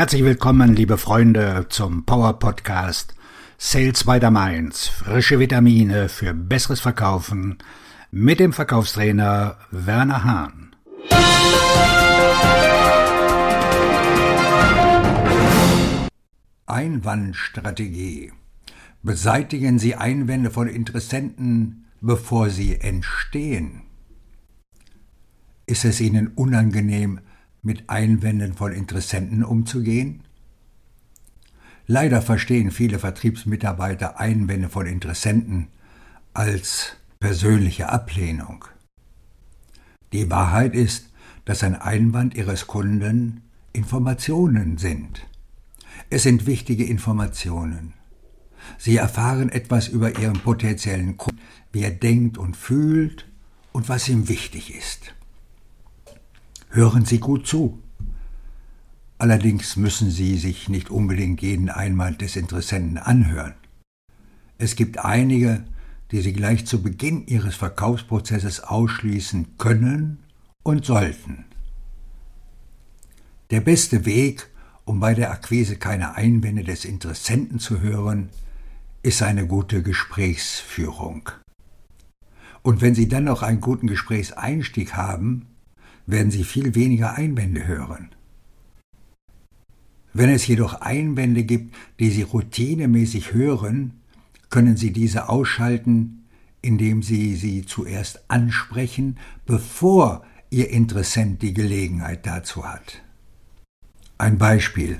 Herzlich willkommen, liebe Freunde, zum Power Podcast Sales by the Mainz. Frische Vitamine für besseres Verkaufen mit dem Verkaufstrainer Werner Hahn. Einwandstrategie. Beseitigen Sie Einwände von Interessenten, bevor sie entstehen. Ist es Ihnen unangenehm, mit Einwänden von Interessenten umzugehen? Leider verstehen viele Vertriebsmitarbeiter Einwände von Interessenten als persönliche Ablehnung. Die Wahrheit ist, dass ein Einwand Ihres Kunden Informationen sind. Es sind wichtige Informationen. Sie erfahren etwas über Ihren potenziellen Kunden, wie er denkt und fühlt und was ihm wichtig ist. Hören Sie gut zu. Allerdings müssen Sie sich nicht unbedingt jeden Einwand des Interessenten anhören. Es gibt einige, die Sie gleich zu Beginn Ihres Verkaufsprozesses ausschließen können und sollten. Der beste Weg, um bei der Akquise keine Einwände des Interessenten zu hören, ist eine gute Gesprächsführung. Und wenn Sie dann noch einen guten Gesprächseinstieg haben, werden Sie viel weniger Einwände hören. Wenn es jedoch Einwände gibt, die Sie routinemäßig hören, können Sie diese ausschalten, indem Sie sie zuerst ansprechen, bevor Ihr Interessent die Gelegenheit dazu hat. Ein Beispiel.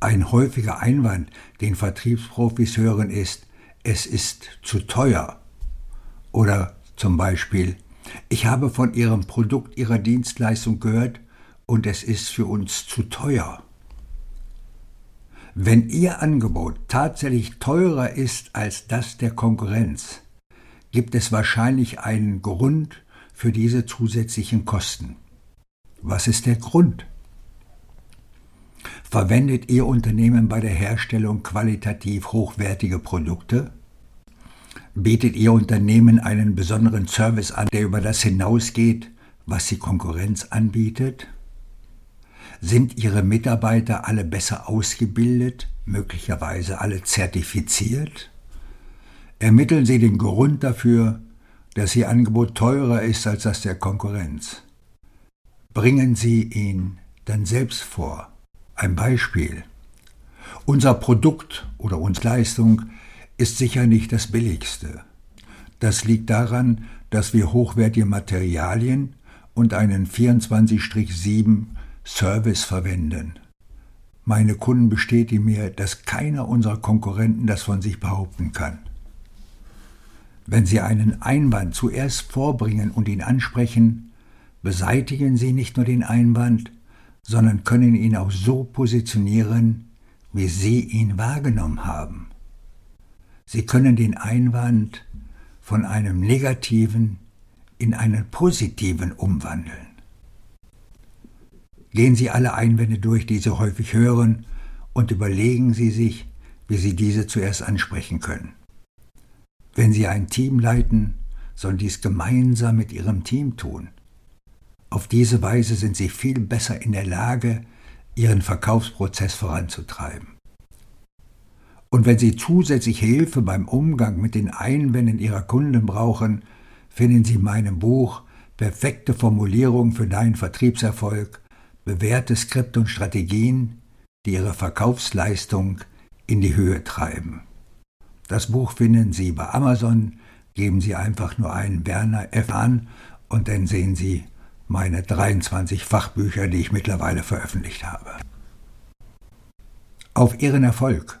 Ein häufiger Einwand, den Vertriebsprofis hören, ist, es ist zu teuer. Oder zum Beispiel, ich habe von Ihrem Produkt, Ihrer Dienstleistung gehört und es ist für uns zu teuer. Wenn Ihr Angebot tatsächlich teurer ist als das der Konkurrenz, gibt es wahrscheinlich einen Grund für diese zusätzlichen Kosten. Was ist der Grund? Verwendet Ihr Unternehmen bei der Herstellung qualitativ hochwertige Produkte? Bietet Ihr Unternehmen einen besonderen Service an, der über das hinausgeht, was die Konkurrenz anbietet? Sind Ihre Mitarbeiter alle besser ausgebildet, möglicherweise alle zertifiziert? Ermitteln Sie den Grund dafür, dass Ihr Angebot teurer ist als das der Konkurrenz. Bringen Sie ihn dann selbst vor. Ein Beispiel. Unser Produkt oder unsere Leistung ist sicher nicht das billigste. Das liegt daran, dass wir hochwertige Materialien und einen 24-7 Service verwenden. Meine Kunden bestätigen mir, dass keiner unserer Konkurrenten das von sich behaupten kann. Wenn Sie einen Einwand zuerst vorbringen und ihn ansprechen, beseitigen Sie nicht nur den Einwand, sondern können ihn auch so positionieren, wie Sie ihn wahrgenommen haben. Sie können den Einwand von einem negativen in einen positiven umwandeln. Gehen Sie alle Einwände durch, die Sie häufig hören, und überlegen Sie sich, wie Sie diese zuerst ansprechen können. Wenn Sie ein Team leiten, sollen dies gemeinsam mit Ihrem Team tun. Auf diese Weise sind Sie viel besser in der Lage, Ihren Verkaufsprozess voranzutreiben. Und wenn Sie zusätzlich Hilfe beim Umgang mit den Einwänden Ihrer Kunden brauchen, finden Sie in meinem Buch Perfekte Formulierung für deinen Vertriebserfolg, bewährte Skripte und Strategien, die Ihre Verkaufsleistung in die Höhe treiben. Das Buch finden Sie bei Amazon, geben Sie einfach nur einen Werner F an und dann sehen Sie meine 23 Fachbücher, die ich mittlerweile veröffentlicht habe. Auf Ihren Erfolg!